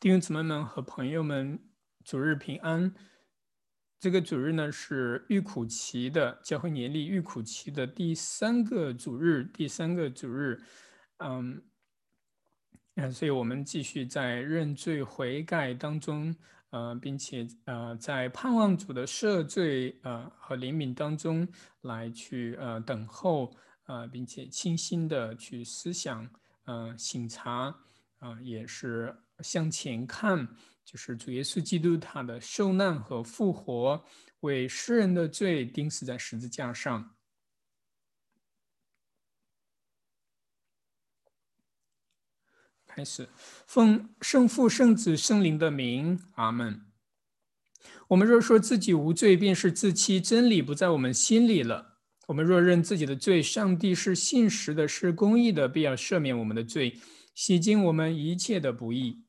弟兄姊妹们和朋友们，主日平安。这个主日呢是预苦期的教会年历预苦期的第三个主日，第三个主日。嗯，嗯，所以我们继续在认罪悔改当中，呃，并且呃，在盼望主的赦罪呃和怜悯当中来去呃等候呃，并且清新的去思想呃醒察啊，也是。向前看，就是主耶稣基督他的受难和复活，为世人的罪钉死在十字架上。开始，奉圣父、圣子、圣灵的名，阿门。我们若说自己无罪，便是自欺，真理不在我们心里了。我们若认自己的罪，上帝是信实的，是公义的，必要赦免我们的罪，洗净我们一切的不义。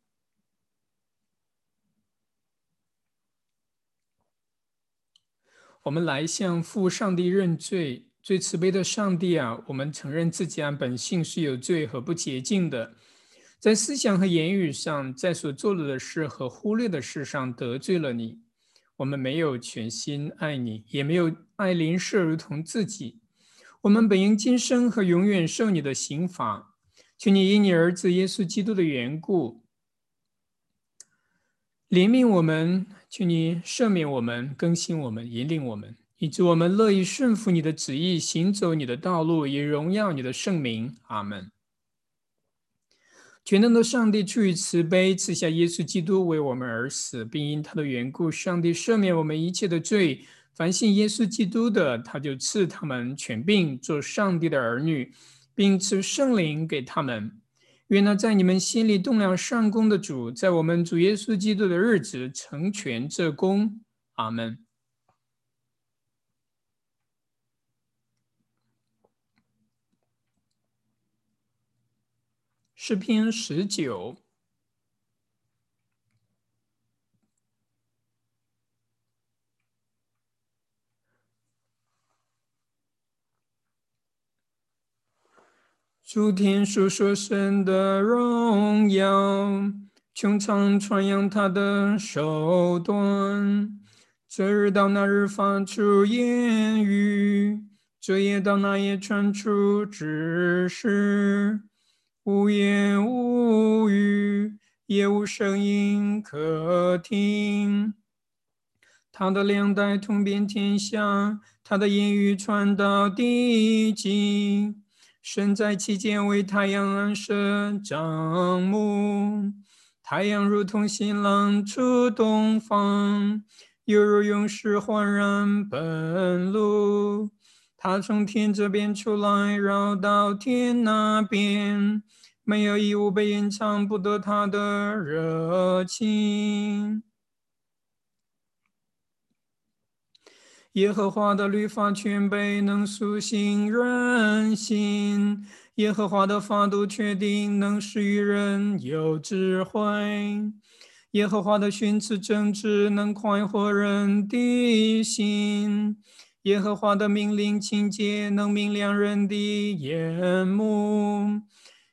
我们来向父上帝认罪，最慈悲的上帝啊！我们承认自己按本性是有罪和不洁净的，在思想和言语上，在所做了的事和忽略的事上得罪了你。我们没有全心爱你，也没有爱邻舍如同自己。我们本应今生和永远受你的刑罚，求你因你儿子耶稣基督的缘故。怜悯我们，求你赦免我们，更新我们，引领我们，以致我们乐意顺服你的旨意，行走你的道路，以荣耀你的圣名。阿门。全能的上帝出于慈悲，赐下耶稣基督为我们而死，并因他的缘故，上帝赦免我们一切的罪。凡信耶稣基督的，他就赐他们全病，做上帝的儿女，并赐圣灵给他们。愿那在你们心里动量上工的主，在我们主耶稣基督的日子成全这功。阿门。诗篇十九。诸天述说神的荣耀，穹苍传扬他的手段。这日到那日发出言语，这夜到那夜传出指示。无言无语，也无声音可听。他的两代通遍天下，他的言语传到地极。身在其间，为太阳安设帐幕。太阳如同新郎出东方，犹如勇士焕然奔路。他从天这边出来，绕到天那边，没有一物被隐藏不得他的热情。耶和华的律法全备，能苏醒人心；耶和华的法度确定，能使愚人有智慧；耶和华的训词正直，能快活人的心；耶和华的命令清洁，能明亮人的眼目；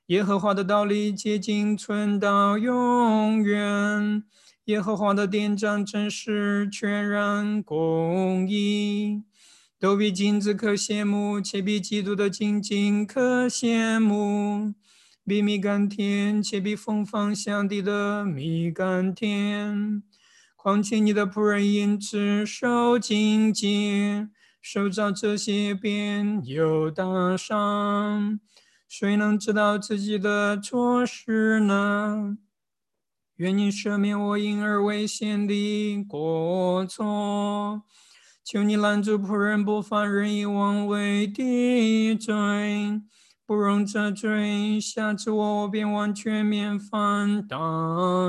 耶和华的道理洁净，存到永远。耶和华的典章真是全然公义，都比金子可羡慕，且比基督的精金可羡慕，比蜜甘甜，且比芬芳香地的蜜甘甜。况且你的仆人因此受警戒，受着这些便有大伤。谁能知道自己的错事呢？愿你赦免我因而危险的过错，求你拦住仆人不犯任意妄为的罪，不容这罪下次我便完全免犯大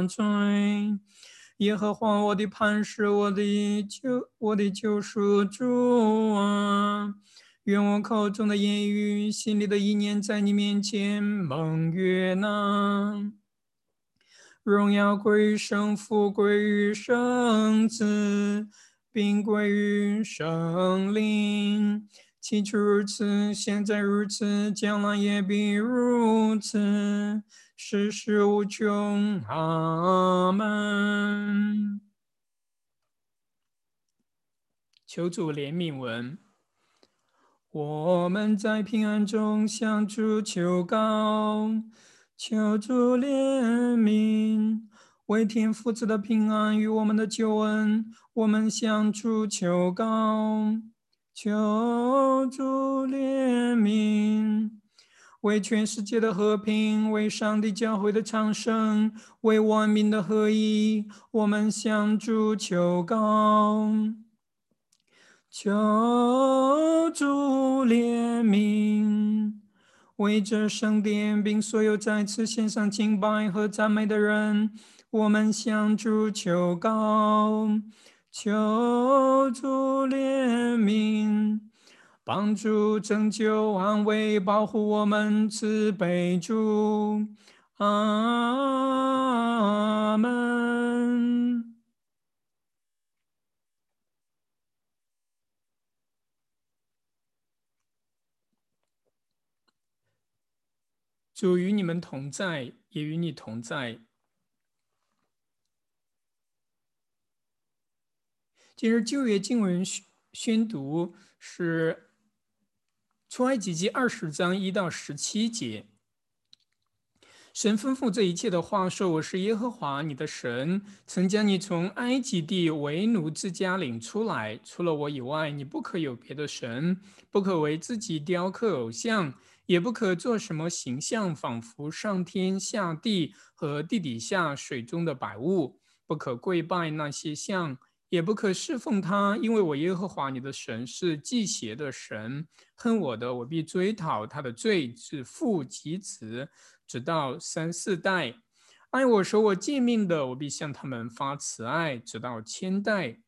罪。耶和华我的磐石，我的救，我的救赎主啊！愿我口中的言语，心里的意念，在你面前蒙悦纳。荣耀归于圣父，归于圣子，并归于圣灵。起初如此，现在如此，将来也必如此。世事无穷。阿门。求主怜悯文。我们在平安中向主求告，求主怜悯，为天父子的平安与我们的救恩，我们向主求告，求主怜悯，为全世界的和平，为上帝教会的昌盛，为万民的合一，我们向主求告。求主怜悯，为这圣殿并所有在此献上敬拜和赞美的人，我们向主求告。求主怜悯，帮助、拯救、安慰、保护我们，慈悲主。阿门。主与你们同在，也与你同在。今日旧约经文宣宣读是出埃及记二十章一到十七节。神吩咐这一切的话说：“我是耶和华你的神，曾将你从埃及地为奴之家领出来。除了我以外，你不可有别的神，不可为自己雕刻偶像。”也不可做什么形象，仿佛上天下地和地底下水中的百物；不可跪拜那些像，也不可侍奉他，因为我耶和华你的神是祭邪的神。恨我的，我必追讨他的罪，自父及子，直到三四代；爱我、守我诫命的，我必向他们发慈爱，直到千代。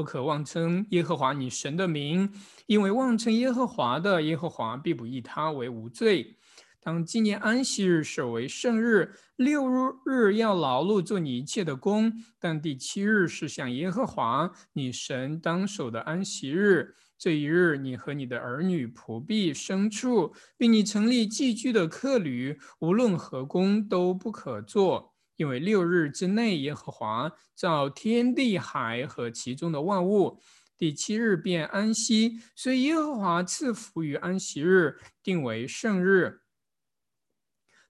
不可妄称耶和华你神的名，因为妄称耶和华的，耶和华必不以他为无罪。当纪念安息日，守为圣日。六日要劳碌做你一切的工，但第七日是向耶和华你神当守的安息日。这一日，你和你的儿女、仆婢、牲畜，并你成立寄居的客旅，无论何工都不可做。因为六日之内，耶和华造天地海和其中的万物，第七日便安息，所以耶和华赐福于安息日，定为圣日。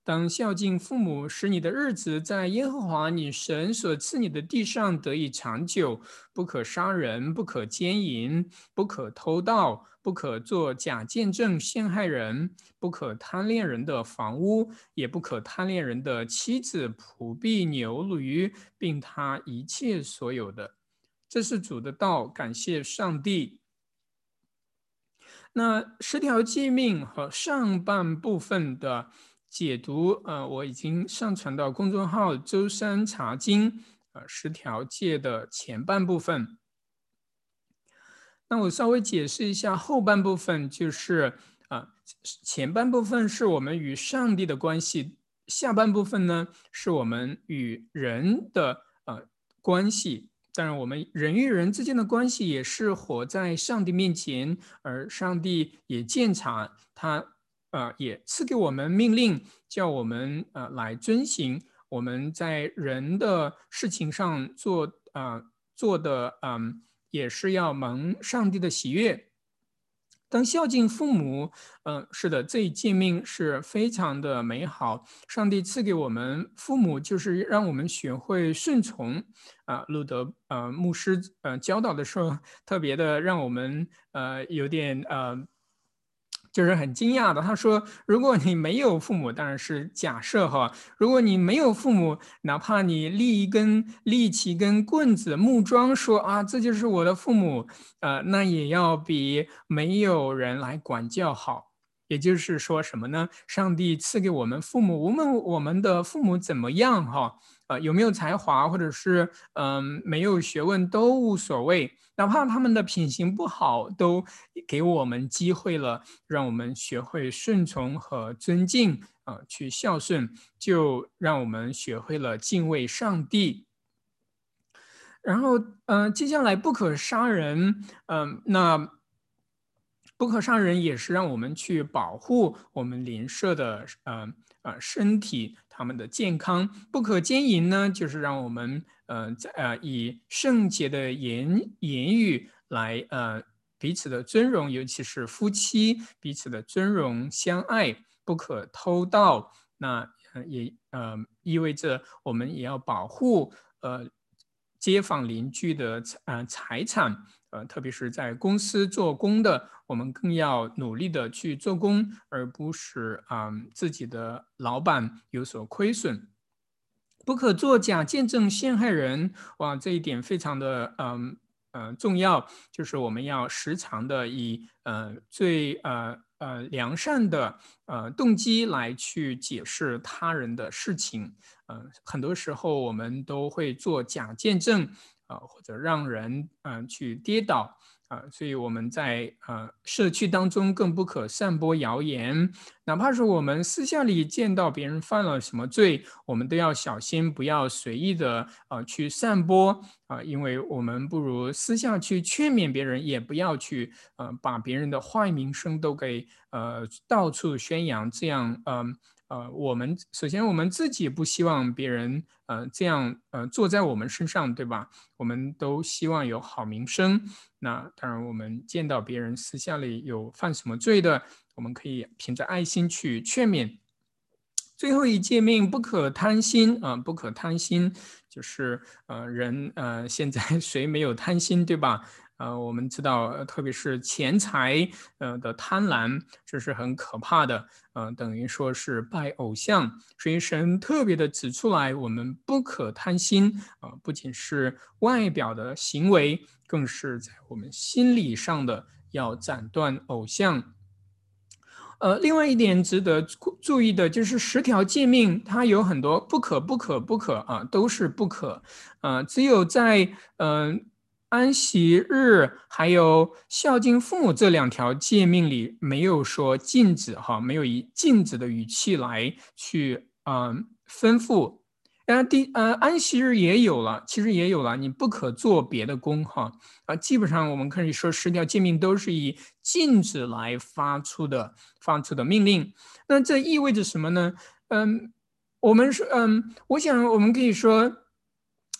当孝敬父母，使你的日子在耶和华你神所赐你的地上得以长久。不可杀人，不可奸淫，不可偷盗，不可做假见证陷害人，不可贪恋人的房屋，也不可贪恋人的妻子、仆婢、牛驴，并他一切所有的。这是主的道，感谢上帝。那十条诫命和上半部分的。解读，呃，我已经上传到公众号“周三查经”呃十条戒的前半部分。那我稍微解释一下后半部分，就是啊，前半部分是我们与上帝的关系，下半部分呢是我们与人的呃关系。当然，我们人与人之间的关系也是活在上帝面前，而上帝也鉴察他。呃，也赐给我们命令，叫我们呃来遵行。我们在人的事情上做啊做的，嗯，也是要蒙上帝的喜悦。当孝敬父母，嗯，是的，这一诫命是非常的美好。上帝赐给我们父母，就是让我们学会顺从。啊，路德呃牧师呃教导的时候，特别的让我们呃有点呃。就是很惊讶的，他说：“如果你没有父母，当然是假设哈。如果你没有父母，哪怕你立一根立起一根棍子木桩，说啊，这就是我的父母，呃，那也要比没有人来管教好。也就是说什么呢？上帝赐给我们父母，无论我们的父母怎么样哈，呃，有没有才华，或者是嗯没有学问都无所谓。”哪怕他们的品行不好，都给我们机会了，让我们学会顺从和尊敬啊，去孝顺，就让我们学会了敬畏上帝。然后，嗯，接下来不可杀人，嗯，那不可杀人也是让我们去保护我们邻舍的，嗯啊身体、他们的健康；不可奸淫呢，就是让我们呃在呃以圣洁的言言语来呃彼此的尊荣，尤其是夫妻彼此的尊荣相爱；不可偷盗，那也呃意味着我们也要保护呃街坊邻居的财呃财产。呃，特别是在公司做工的，我们更要努力的去做工，而不是啊自己的老板有所亏损。不可作假见证陷害人，哇，这一点非常的嗯嗯重要，就是我们要时常的以呃最呃呃良善的呃动机来去解释他人的事情。呃，很多时候我们都会做假见证。啊，或者让人嗯去跌倒啊，所以我们在呃社区当中更不可散播谣言，哪怕是我们私下里见到别人犯了什么罪，我们都要小心，不要随意的啊去散播啊，因为我们不如私下去劝勉别人，也不要去呃把别人的坏名声都给呃到处宣扬，这样嗯。呃，我们首先我们自己不希望别人呃这样呃坐在我们身上，对吧？我们都希望有好名声。那当然，我们见到别人私下里有犯什么罪的，我们可以凭着爱心去劝勉。最后一诫命，不可贪心啊，不可贪心，就是呃人呃现在 谁没有贪心，对吧？呃，我们知道，特别是钱财，呃的贪婪，这是很可怕的。呃，等于说是拜偶像。所以神特别的指出来，我们不可贪心啊，不仅是外表的行为，更是在我们心理上的要斩断偶像。呃，另外一点值得注意的就是十条诫命，它有很多不可、不可、不可啊，都是不可。啊，只有在嗯。安息日还有孝敬父母这两条诫命里没有说禁止哈，没有以禁止的语气来去嗯吩咐。然后第呃安息日也有了，其实也有了，你不可做别的工哈啊。基本上我们可以说十条诫命都是以禁止来发出的发出的命令。那这意味着什么呢？嗯，我们说嗯，我想我们可以说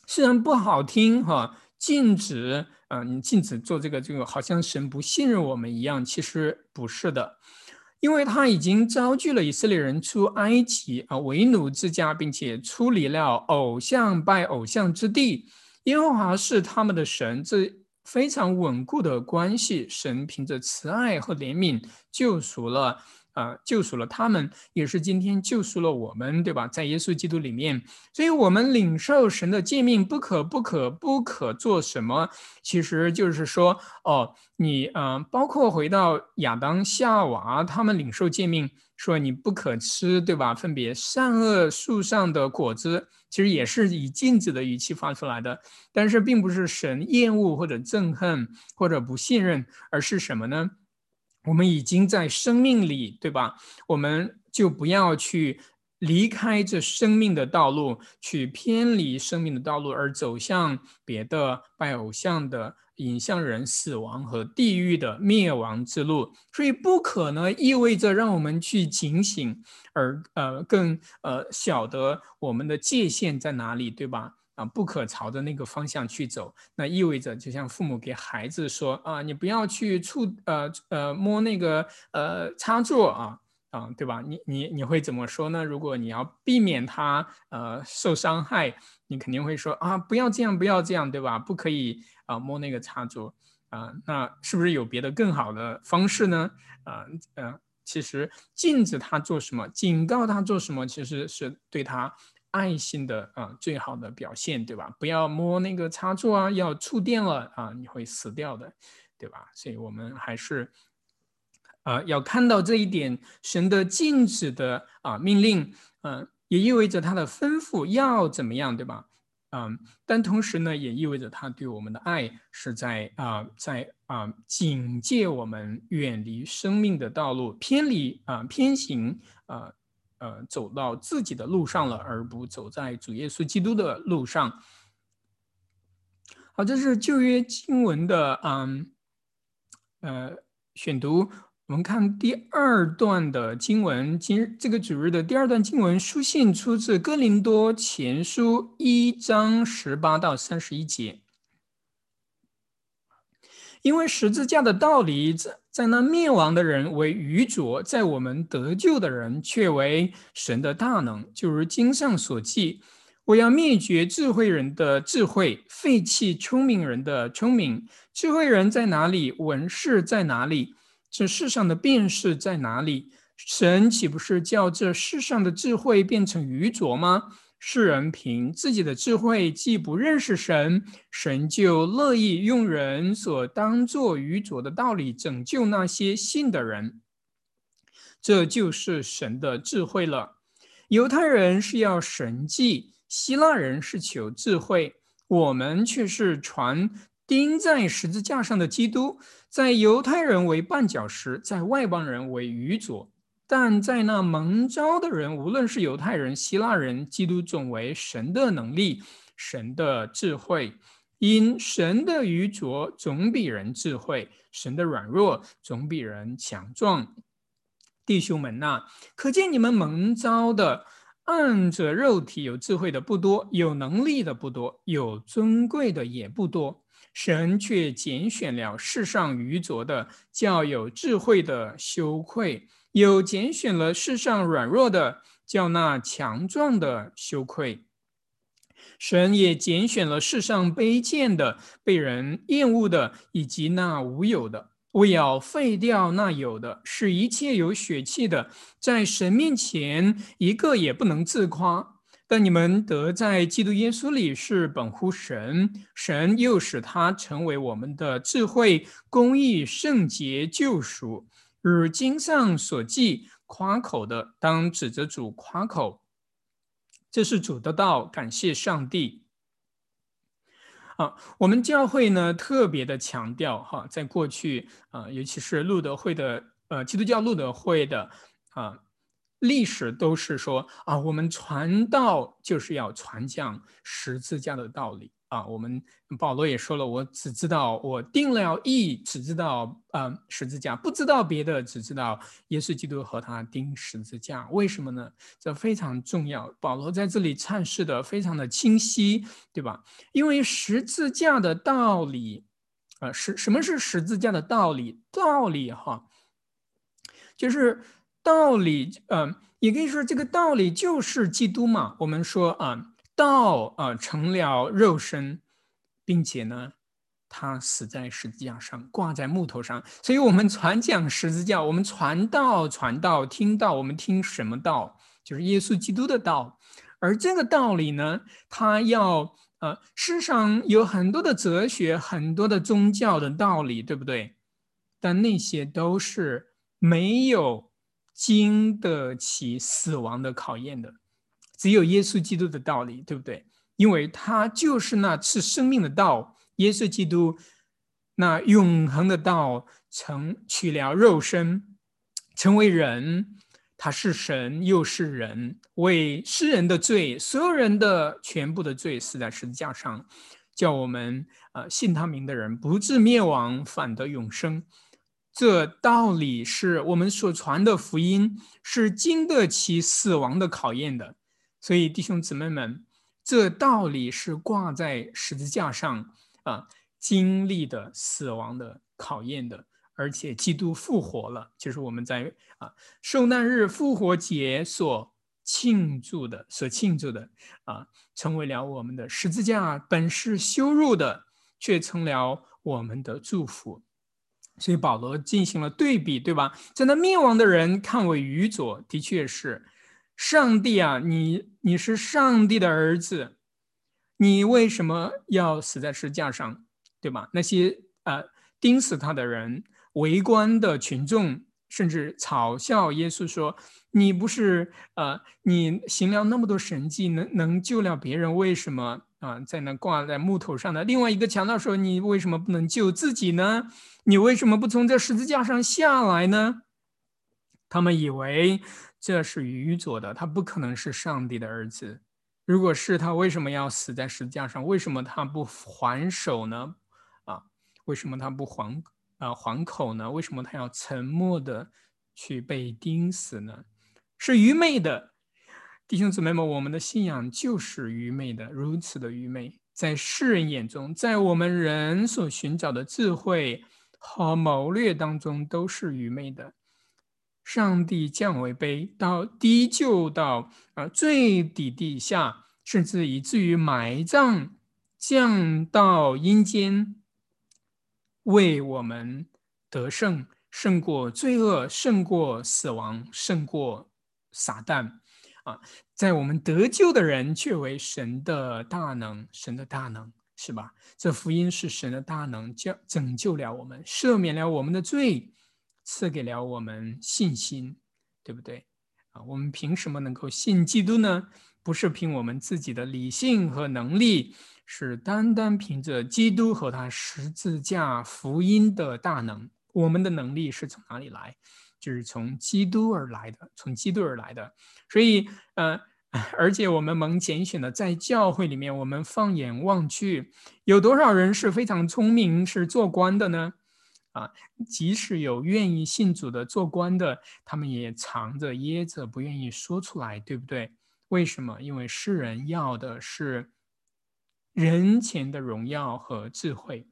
虽然不好听哈。禁止，嗯，你禁止做这个，这个好像神不信任我们一样，其实不是的，因为他已经招聚了以色列人出埃及啊，为奴之家，并且出离了偶像拜偶像之地。耶和华是他们的神，这非常稳固的关系。神凭着慈爱和怜悯救赎了。啊，救赎了他们，也是今天救赎了我们，对吧？在耶稣基督里面，所以我们领受神的诫命，不可、不可、不可做什么，其实就是说，哦，你，嗯，包括回到亚当、夏娃，他们领受诫命，说你不可吃，对吧？分别善恶树上的果子，其实也是以禁止的语气发出来的，但是并不是神厌恶或者憎恨或者不信任，而是什么呢？我们已经在生命里，对吧？我们就不要去离开这生命的道路，去偏离生命的道路，而走向别的拜偶像的、引向人死亡和地狱的灭亡之路。所以，不可能意味着让我们去警醒，而呃更呃晓得我们的界限在哪里，对吧？啊，不可朝着那个方向去走，那意味着就像父母给孩子说啊，你不要去触呃呃摸那个呃插座啊啊，对吧？你你你会怎么说呢？如果你要避免他呃受伤害，你肯定会说啊，不要这样，不要这样，对吧？不可以啊摸那个插座啊，那是不是有别的更好的方式呢？啊嗯，其实禁止他做什么，警告他做什么，其实是对他。爱心的啊，最好的表现，对吧？不要摸那个插座啊，要触电了啊，你会死掉的，对吧？所以我们还是，呃，要看到这一点，神的禁止的啊命令，嗯，也意味着他的吩咐要怎么样，对吧？嗯，但同时呢，也意味着他对我们的爱是在啊，在啊警戒我们远离生命的道路，偏离啊偏行啊。呃，走到自己的路上了，而不走在主耶稣基督的路上。好，这是旧约经文的嗯呃选读。我们看第二段的经文，今这个主日的第二段经文，书信出自哥林多前书一章十八到三十一节。因为十字架的道理，在在那灭亡的人为愚拙，在我们得救的人却为神的大能。就如经上所记：“我要灭绝智慧人的智慧，废弃聪明人的聪明。智慧人在哪里？文士在哪里？这世上的辨识在哪里？神岂不是叫这世上的智慧变成愚拙吗？”世人凭自己的智慧，既不认识神，神就乐意用人所当作愚拙的道理拯救那些信的人。这就是神的智慧了。犹太人是要神迹，希腊人是求智慧，我们却是传钉在十字架上的基督，在犹太人为绊脚石，在外邦人为愚拙。但在那蒙召的人，无论是犹太人、希腊人，基督总为神的能力、神的智慧。因神的愚拙总比人智慧，神的软弱总比人强壮。弟兄们呐，可见你们蒙召的，按着肉体有智慧的不多，有能力的不多，有尊贵的也不多。神却拣选了世上愚拙的，叫有智慧的羞愧。有拣选了世上软弱的，叫那强壮的羞愧；神也拣选了世上卑贱的、被人厌恶的，以及那无有的，为要废掉那有的，使一切有血气的，在神面前一个也不能自夸。但你们得在基督耶稣里是本乎神，神又使他成为我们的智慧、公义、圣洁、救赎。如经上所记，夸口的当指着主夸口，这是主的道，感谢上帝。啊，我们教会呢特别的强调哈，在过去啊，尤其是路德会的呃基督教路德会的啊历史，都是说啊，我们传道就是要传讲十字架的道理。啊，我们保罗也说了，我只知道我定了义，只知道呃十字架，不知道别的，只知道耶稣基督和他钉十字架。为什么呢？这非常重要。保罗在这里阐释的非常的清晰，对吧？因为十字架的道理，啊，是什么是十字架的道理？道理哈，就是道理，嗯，也可以说这个道理就是基督嘛。我们说啊。道啊成了肉身，并且呢，他死在十字架上，挂在木头上。所以，我们传讲十字架，我们传道，传道，听到我们听什么道？就是耶稣基督的道。而这个道理呢，他要呃，世上有很多的哲学，很多的宗教的道理，对不对？但那些都是没有经得起死亡的考验的。只有耶稣基督的道理，对不对？因为他就是那赐生命的道，耶稣基督那永恒的道，成取了肉身，成为人。他是神，又是人，为世人的罪，所有人的全部的罪，死在十字架上，叫我们呃信他名的人不至灭亡，反得永生。这道理是我们所传的福音，是经得起死亡的考验的。所以，弟兄姊妹们，这道理是挂在十字架上啊，经历的死亡的考验的，而且基督复活了，就是我们在啊受难日复活节所庆祝的，所庆祝的啊，成为了我们的十字架本是羞辱的，却成了我们的祝福。所以保罗进行了对比，对吧？在那灭亡的人看为愚拙，的确是。上帝啊，你你是上帝的儿子，你为什么要死在十字架上，对吧？那些呃钉死他的人、围观的群众，甚至嘲笑耶稣说：“你不是呃，你行了那么多神迹，能能救了别人，为什么啊在那挂在木头上的？”另外一个强盗说：“你为什么不能救自己呢？你为什么不从这十字架上下来呢？”他们以为。这是愚拙的，他不可能是上帝的儿子。如果是他，为什么要死在十字架上？为什么他不还手呢？啊，为什么他不还啊还口呢？为什么他要沉默的去被钉死呢？是愚昧的，弟兄姊妹们，我们的信仰就是愚昧的，如此的愚昧，在世人眼中，在我们人所寻找的智慧和谋略当中，都是愚昧的。上帝降为卑，到低就到啊最底底下，甚至以至于埋葬，降到阴间。为我们得胜，胜过罪恶，胜过死亡，胜过撒旦，啊，在我们得救的人，却为神的大能，神的大能，是吧？这福音是神的大能，叫拯救了我们，赦免了我们的罪，赐给了我们信心，对不对？啊，我们凭什么能够信基督呢？不是凭我们自己的理性和能力。是单单凭着基督和他十字架福音的大能，我们的能力是从哪里来？就是从基督而来的，从基督而来的。所以，呃，而且我们蒙拣选的，在教会里面，我们放眼望去，有多少人是非常聪明，是做官的呢？啊，即使有愿意信主的做官的，他们也藏着掖着，不愿意说出来，对不对？为什么？因为世人要的是。人前的荣耀和智慧，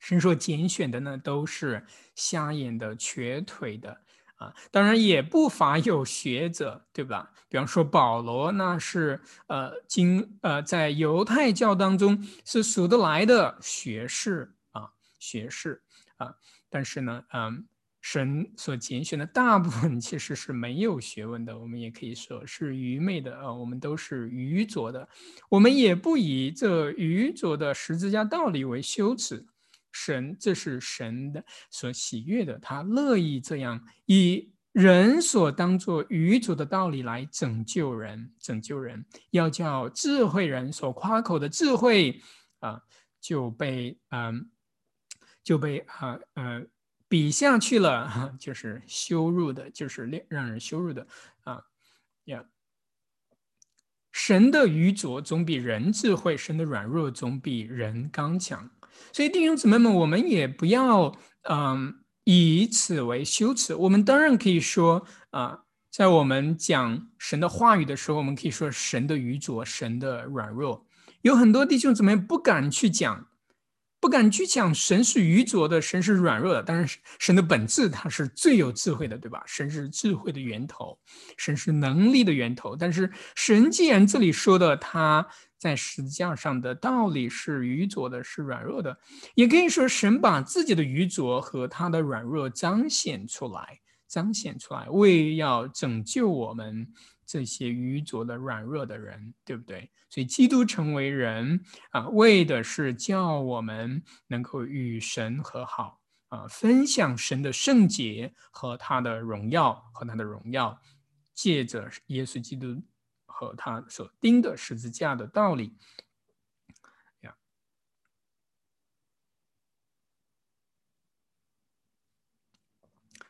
神说拣选的呢，都是瞎眼的、瘸腿的啊。当然也不乏有学者，对吧？比方说保罗，那是呃，经呃，在犹太教当中是数得来的学士啊，学士啊。但是呢，嗯。神所拣选的大部分其实是没有学问的，我们也可以说是愚昧的啊，我们都是愚拙的，我们也不以这愚拙的十字架道理为羞耻。神，这是神的所喜悦的，他乐意这样以人所当作愚拙的道理来拯救人，拯救人，要叫智慧人所夸口的智慧啊，就被嗯，就被啊呃。比下去了，哈，就是羞辱的，就是让让人羞辱的啊呀！神的愚拙总比人智慧，神的软弱总比人刚强。所以弟兄姊妹们，我们也不要嗯以此为羞耻。我们当然可以说啊，在我们讲神的话语的时候，我们可以说神的愚拙，神的软弱。有很多弟兄姊妹不敢去讲。不敢去讲神是愚拙的，神是软弱的。当然，神的本质他是最有智慧的，对吧？神是智慧的源头，神是能力的源头。但是，神既然这里说的他在实际上的道理是愚拙的，是软弱的，也可以说神把自己的愚拙和他的软弱彰显出来，彰显出来，为要拯救我们这些愚拙的、软弱的人，对不对？所以，基督成为人啊，为的是叫我们能够与神和好啊，分享神的圣洁和他的荣耀和他的荣耀，借着耶稣基督和他所钉的十字架的道理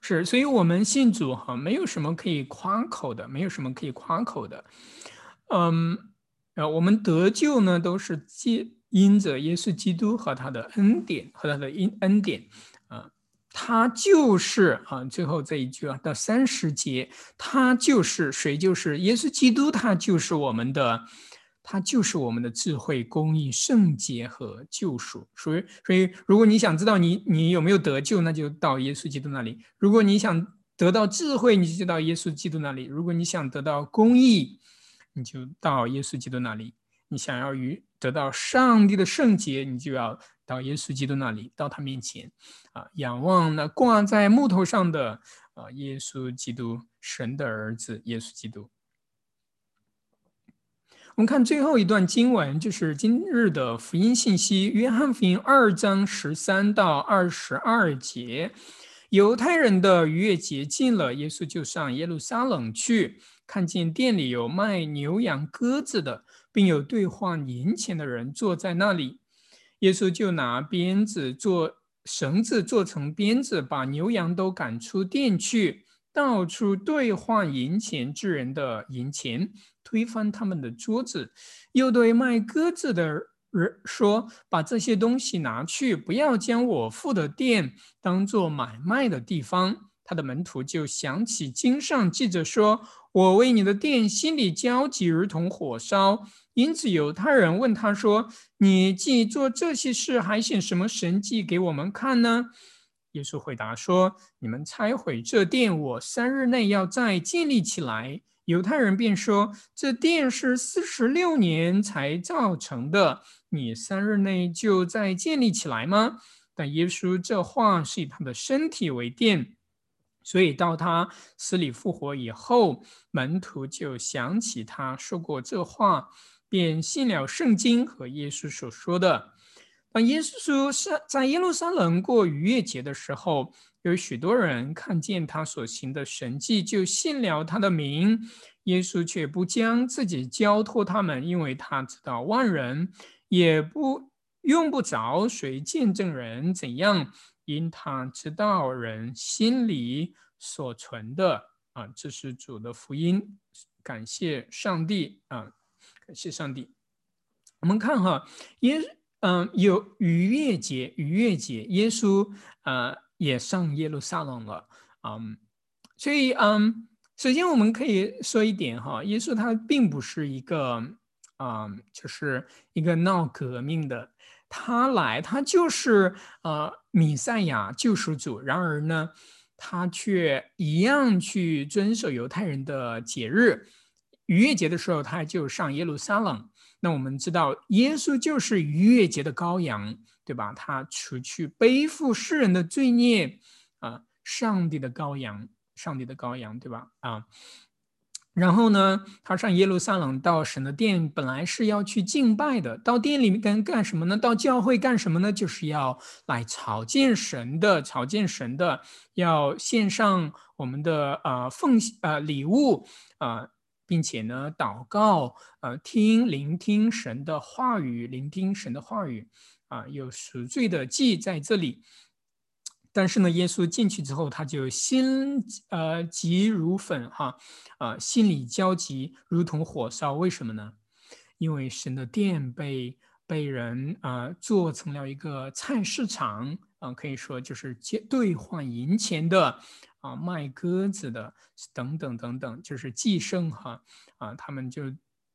是，所以我们信主哈，没有什么可以夸口的，没有什么可以夸口的，嗯。啊，我们得救呢，都是借因着耶稣基督和他的恩典和他的恩恩典啊，他就是啊，最后这一句啊，到三十节，他就是谁？就是耶稣基督，他就是我们的，他就是我们的智慧、公义、圣洁和救赎。所以，所以，如果你想知道你你有没有得救，那就到耶稣基督那里；如果你想得到智慧，你就到耶稣基督那里；如果你想得到公义，你就到耶稣基督那里，你想要与得到上帝的圣洁，你就要到耶稣基督那里，到他面前，啊，仰望那挂在木头上的啊，耶稣基督，神的儿子，耶稣基督。我们看最后一段经文，就是今日的福音信息，约翰福音二章十三到二十二节。犹太人的逾越节近了，耶稣就上耶路撒冷去。看见店里有卖牛羊鸽子的，并有兑换银钱的人坐在那里，耶稣就拿鞭子做绳子做成鞭子，把牛羊都赶出店去，到处兑换银钱之人的银钱，推翻他们的桌子，又对卖鸽子的人说：“把这些东西拿去，不要将我父的店当做买卖的地方。”他的门徒就想起经上记着说：“我为你的店心里焦急，如同火烧。”因此，犹太人问他说：“你既做这些事，还显什么神迹给我们看呢？”耶稣回答说：“你们拆毁这殿，我三日内要再建立起来。”犹太人便说：“这殿是四十六年才造成的，你三日内就再建立起来吗？”但耶稣这话是以他的身体为殿，所以到他死里复活以后，门徒就想起他说过这话。便信了圣经和耶稣所说的。当耶稣是在耶路撒冷过逾越节的时候，有许多人看见他所行的神迹，就信了他的名。耶稣却不将自己交托他们，因为他知道万人也不用不着谁见证人怎样，因他知道人心里所存的。啊，这是主的福音，感谢上帝啊。感谢上帝。我们看哈，耶嗯有逾越节，逾越节，耶稣呃也上耶路撒冷了，嗯，所以嗯，首先我们可以说一点哈，耶稣他并不是一个啊，就是一个闹革命的，他来他就是呃弥赛亚救赎主，然而呢，他却一样去遵守犹太人的节日。逾越节的时候，他就上耶路撒冷。那我们知道，耶稣就是逾越节的羔羊，对吧？他除去背负世人的罪孽，啊，上帝的羔羊，上帝的羔羊，对吧？啊，然后呢，他上耶路撒冷到神的殿，本来是要去敬拜的。到店里面干干什么呢？到教会干什么呢？就是要来朝见神的，朝见神的，要献上我们的呃奉呃礼物啊。并且呢，祷告，呃，听聆听神的话语，聆听神的话语，啊，有赎罪的祭在这里。但是呢，耶稣进去之后，他就心呃急如焚，哈，啊，心里焦急，如同火烧。为什么呢？因为神的殿被被人啊做成了一个菜市场，啊，可以说就是兑换银钱的。啊，卖鸽子的等等等等，就是寄生哈啊，他们就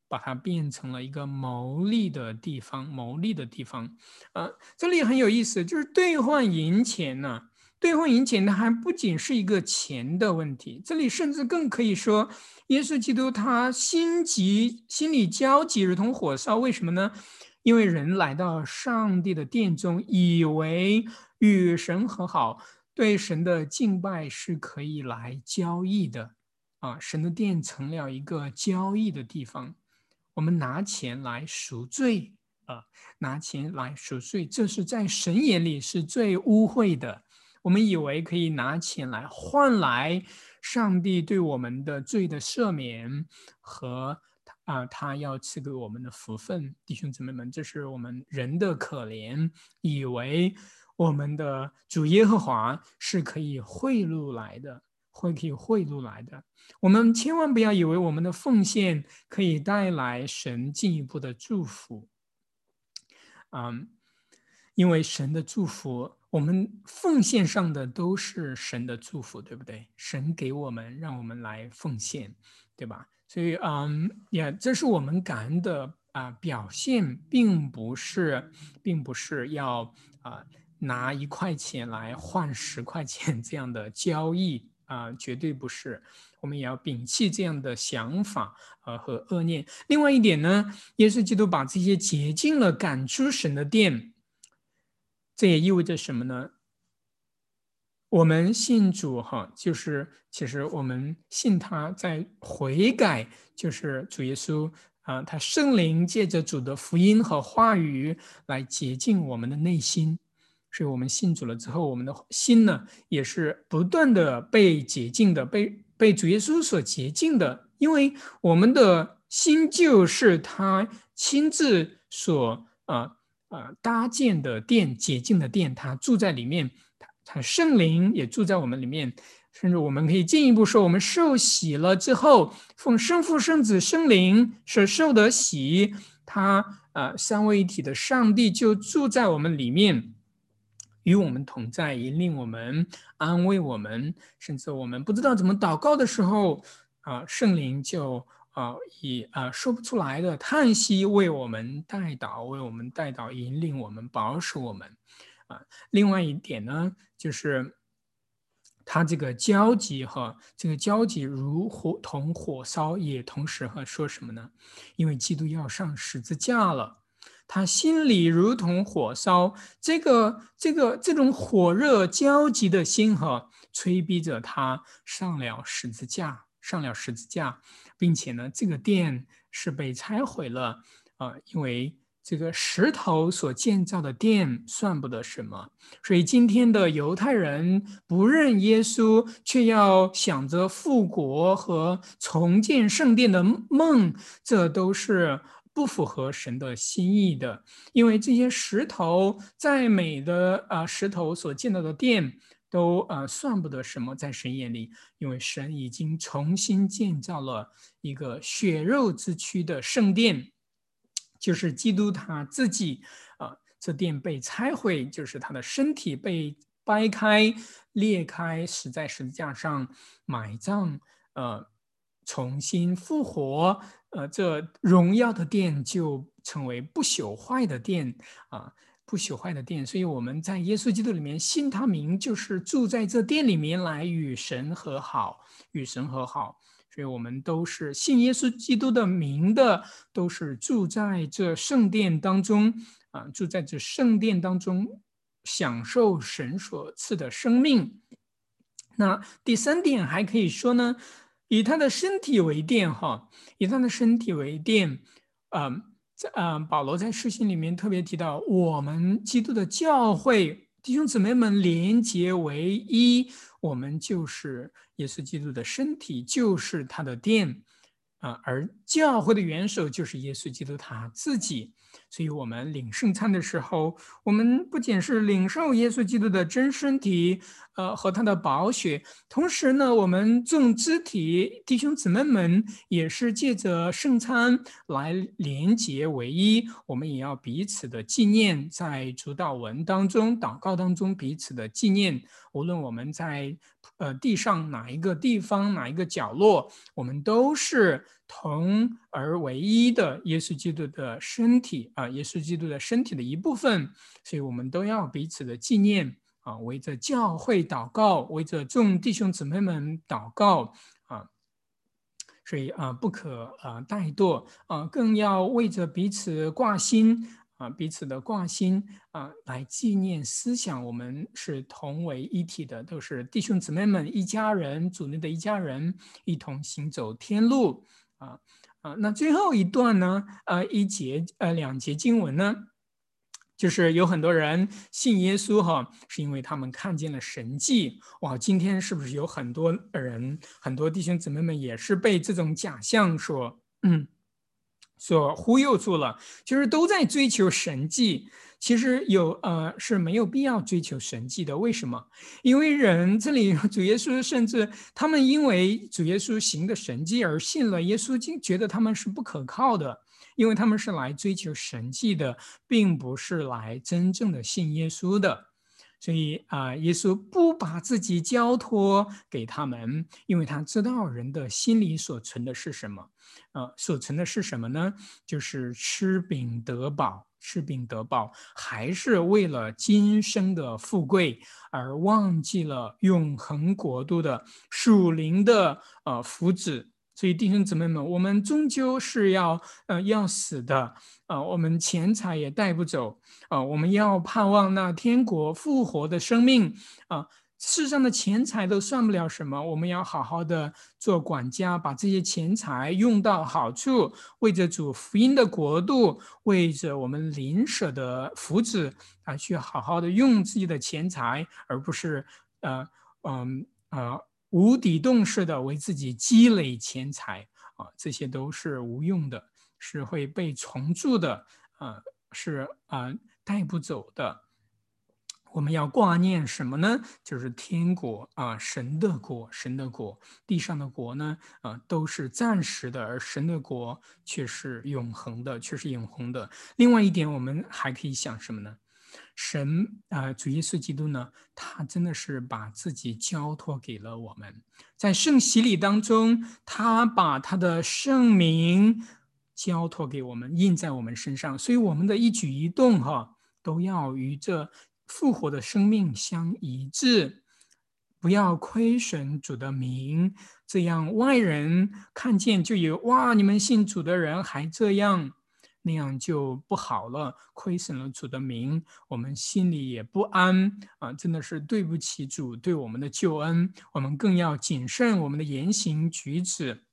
把它变成了一个牟利的地方，牟利的地方啊。这里很有意思，就是兑换银钱呢，兑换银钱它，还不仅是一个钱的问题，这里甚至更可以说，耶稣基督他心急，心里焦急，如同火烧。为什么呢？因为人来到上帝的殿中，以为与神和好。对神的敬拜是可以来交易的，啊，神的殿成了一个交易的地方。我们拿钱来赎罪，啊，拿钱来赎罪，这是在神眼里是最污秽的。我们以为可以拿钱来换来上帝对我们的罪的赦免和啊，他要赐给我们的福分。弟兄姊妹们，这是我们人的可怜，以为。我们的主耶和华是可以贿赂来的，会可以贿赂来的。我们千万不要以为我们的奉献可以带来神进一步的祝福，嗯，因为神的祝福，我们奉献上的都是神的祝福，对不对？神给我们，让我们来奉献，对吧？所以，嗯，也这是我们感恩的啊表现，并不是，并不是要啊。拿一块钱来换十块钱这样的交易啊，绝对不是。我们也要摒弃这样的想法呃和恶念。另外一点呢，耶稣基督把这些洁净了，赶出神的殿。这也意味着什么呢？我们信主哈，就是其实我们信他在悔改，就是主耶稣啊，他圣灵借着主的福音和话语来洁净我们的内心。所以我们信主了之后，我们的心呢，也是不断的被洁净的，被被主耶稣所洁净的。因为我们的心就是他亲自所啊啊搭建的殿，洁净的殿，他住在里面，他圣灵也住在我们里面。甚至我们可以进一步说，我们受洗了之后，奉圣父、圣子、圣灵所受的洗。他呃三位一体的上帝就住在我们里面，与我们同在，引领我们，安慰我们，甚至我们不知道怎么祷告的时候，啊，圣灵就啊以啊说不出来的叹息为我们带导，为我们带导，引领我们，保守我们。啊，另外一点呢，就是他这个焦急哈，这个焦急如火同火烧，也同时和说什么呢？因为基督要上十字架了，他心里如同火烧，这个这个这种火热焦急的心哈，催逼着他上了十字架，上了十字架，并且呢，这个殿是被拆毁了啊，因为。这个石头所建造的殿算不得什么，所以今天的犹太人不认耶稣，却要想着复国和重建圣殿的梦，这都是不符合神的心意的。因为这些石头再美的啊，石头所建造的殿都啊算不得什么，在神眼里，因为神已经重新建造了一个血肉之躯的圣殿。就是基督他自己啊，这殿被拆毁，就是他的身体被掰开、裂开，死在十字架上埋葬，呃，重新复活，呃，这荣耀的殿就成为不朽坏的殿啊，不朽坏的殿。所以我们在耶稣基督里面信他名，就是住在这殿里面来与神和好，与神和好。所以我们都是信耶稣基督的名的，都是住在这圣殿当中啊，住在这圣殿当中，享受神所赐的生命。那第三点还可以说呢，以他的身体为殿，哈，以他的身体为殿，嗯，在嗯，保罗在书信里面特别提到，我们基督的教会弟兄姊妹们连结为一。我们就是耶稣基督的身体，就是他的殿啊，而教会的元首就是耶稣基督他自己。所以，我们领圣餐的时候，我们不仅是领受耶稣基督的真身体，呃，和他的宝血，同时呢，我们众肢体弟兄姊妹们也是借着圣餐来连结为一。我们也要彼此的纪念，在主祷文当中、祷告当中彼此的纪念。无论我们在呃地上哪一个地方、哪一个角落，我们都是。同而唯一的耶稣基督的身体啊，耶稣基督的身体的一部分，所以我们都要彼此的纪念啊，围着教会祷告，围着众弟兄姊妹们祷告啊，所以啊，不可啊怠惰啊，更要为着彼此挂心啊，彼此的挂心啊，来纪念思想，我们是同为一体的，都是弟兄姊妹们一家人，主内的一家人，一同行走天路。啊啊，那最后一段呢？呃，一节呃两节经文呢，就是有很多人信耶稣哈，是因为他们看见了神迹。哇，今天是不是有很多人，很多弟兄姊妹们也是被这种假象所嗯所忽悠住了，就是都在追求神迹。其实有呃是没有必要追求神迹的，为什么？因为人这里 主耶稣甚至他们因为主耶稣行的神迹而信了耶稣，经觉得他们是不可靠的，因为他们是来追求神迹的，并不是来真正的信耶稣的。所以啊，耶稣不把自己交托给他们，因为他知道人的心里所存的是什么。呃，所存的是什么呢？就是吃饼得饱，吃饼得饱，还是为了今生的富贵而忘记了永恒国度的属灵的呃福祉。所以弟兄姊妹们，我们终究是要呃要死的。啊，我们钱财也带不走啊！我们要盼望那天国复活的生命啊！世上的钱财都算不了什么，我们要好好的做管家，把这些钱财用到好处，为着主福音的国度，为着我们邻舍的福祉啊，去好好的用自己的钱财，而不是呃嗯啊无底洞式的为自己积累钱财啊，这些都是无用的。是会被重铸的，啊，是啊，带不走的。我们要挂念什么呢？就是天国啊，神的国，神的国。地上的国呢，啊，都是暂时的，而神的国却是永恒的，却是永恒的。另外一点，我们还可以想什么呢？神啊，主耶稣基督呢，他真的是把自己交托给了我们，在圣洗礼当中，他把他的圣名交托给我们，印在我们身上，所以我们的一举一动，哈，都要与这。复活的生命相一致，不要亏损主的名，这样外人看见就有哇，你们信主的人还这样，那样就不好了，亏损了主的名，我们心里也不安啊！真的是对不起主对我们的救恩，我们更要谨慎我们的言行举止，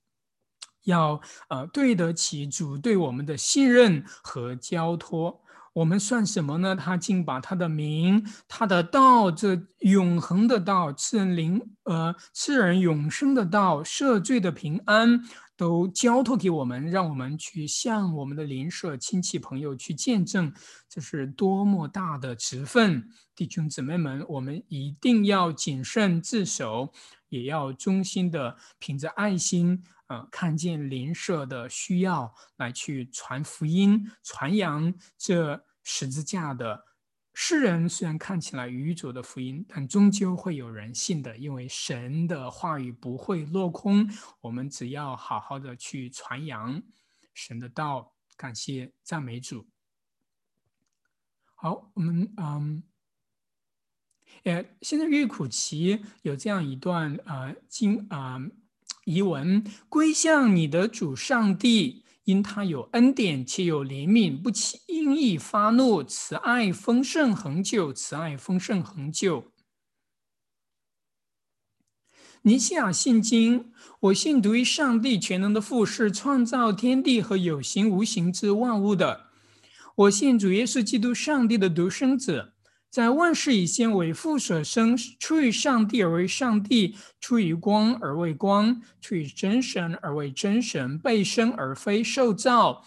要呃对得起主对我们的信任和交托。我们算什么呢？他竟把他的名、他的道，这永恒的道、赐人灵、呃赐人永生的道、赦罪的平安，都交托给我们，让我们去向我们的邻舍、亲戚、朋友去见证，这是多么大的职分！弟兄姊妹们，我们一定要谨慎自守，也要忠心的凭着爱心。呃，看见邻舍的需要，来去传福音、传扬这十字架的世人，虽然看起来愚拙的福音，但终究会有人信的，因为神的话语不会落空。我们只要好好的去传扬神的道，感谢赞美主。好，我们嗯，呃，现在玉苦奇有这样一段呃经啊。遗文归向你的主上帝，因他有恩典且有怜悯，不轻易发怒，慈爱丰盛恒久，慈爱丰盛恒久。尼西亚信经，我信独一上帝全能的父是创造天地和有形无形之万物的。我信主耶稣基督上帝的独生子。在万事以先为父所生，出于上帝而为上帝，出于光而为光，出于真神而为真神，被生而非受造。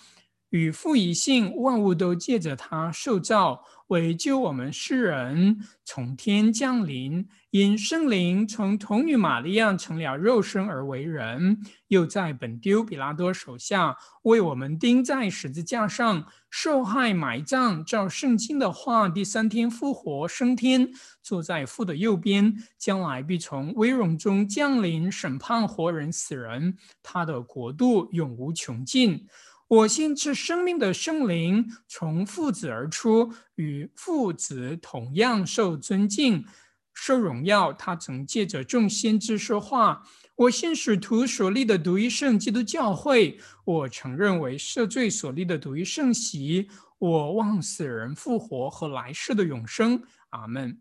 与父一性，万物都借着他受造，为救我们世人从天降临，因圣灵从童女玛利亚成了肉身而为人，又在本丢比拉多手下为我们钉在十字架上受害埋葬。照圣经的话，第三天复活升天，坐在父的右边，将来必从威荣中降临审判活人死人，他的国度永无穷尽。我信是生命的圣灵从父子而出，与父子同样受尊敬、受荣耀。他曾借着众先知说话。我信使徒所立的独一圣基督教会。我承认为赦罪所立的独一圣喜。我望死人复活和来世的永生。阿门。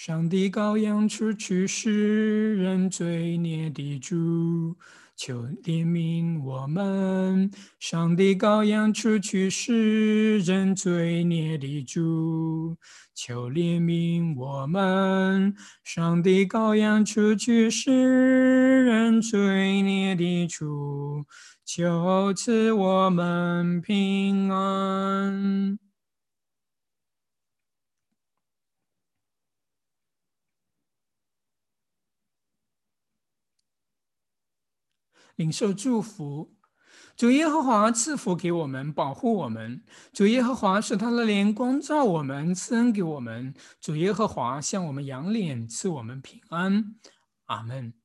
上帝羔羊出去世人罪孽的主，求怜悯我们。上帝羔羊出去世人罪孽的主，求怜悯我们。上帝羔羊出去世人罪孽的主，求赐我们平安。领受祝福，主耶和华赐福给我们，保护我们。主耶和华使他的脸光照我们，赐恩给我们。主耶和华向我们扬脸，赐我们平安。阿门。